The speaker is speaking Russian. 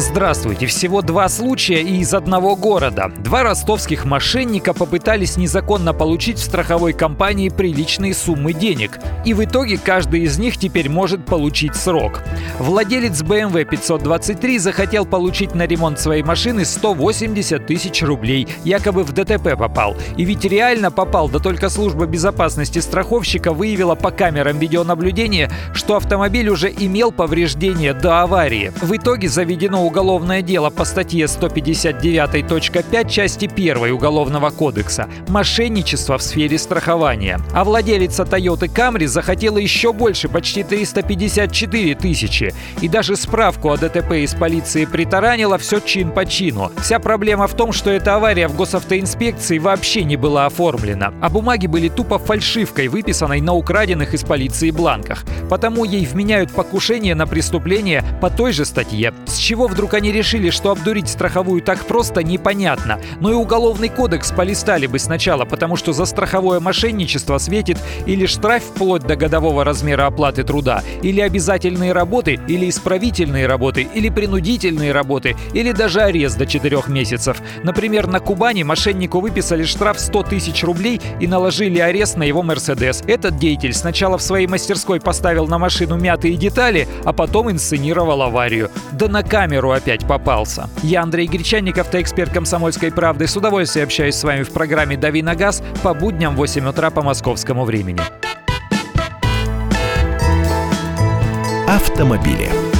Здравствуйте. Всего два случая и из одного города. Два ростовских мошенника попытались незаконно получить в страховой компании приличные суммы денег. И в итоге каждый из них теперь может получить срок. Владелец BMW 523 захотел получить на ремонт своей машины 180 тысяч рублей. Якобы в ДТП попал. И ведь реально попал, да только служба безопасности страховщика выявила по камерам видеонаблюдения, что автомобиль уже имел повреждения до аварии. В итоге заведено уголовное дело по статье 159.5 части 1 Уголовного кодекса «Мошенничество в сфере страхования». А владелица Toyota Camry захотела еще больше, почти 354 тысячи. И даже справку о ДТП из полиции притаранила все чин по чину. Вся проблема в том, что эта авария в госавтоинспекции вообще не была оформлена. А бумаги были тупо фальшивкой, выписанной на украденных из полиции бланках. Потому ей вменяют покушение на преступление по той же статье. С чего в вдруг они решили, что обдурить страховую так просто, непонятно. Но и уголовный кодекс полистали бы сначала, потому что за страховое мошенничество светит или штраф вплоть до годового размера оплаты труда, или обязательные работы, или исправительные работы, или принудительные работы, или даже арест до 4 месяцев. Например, на Кубани мошеннику выписали штраф 100 тысяч рублей и наложили арест на его Мерседес. Этот деятель сначала в своей мастерской поставил на машину мятые детали, а потом инсценировал аварию. Да на камеру Миру опять попался. Я Андрей Гречанников, ты эксперт «Комсомольской правды». С удовольствием общаюсь с вами в программе «Дави на газ» по будням в 8 утра по московскому времени. Автомобили.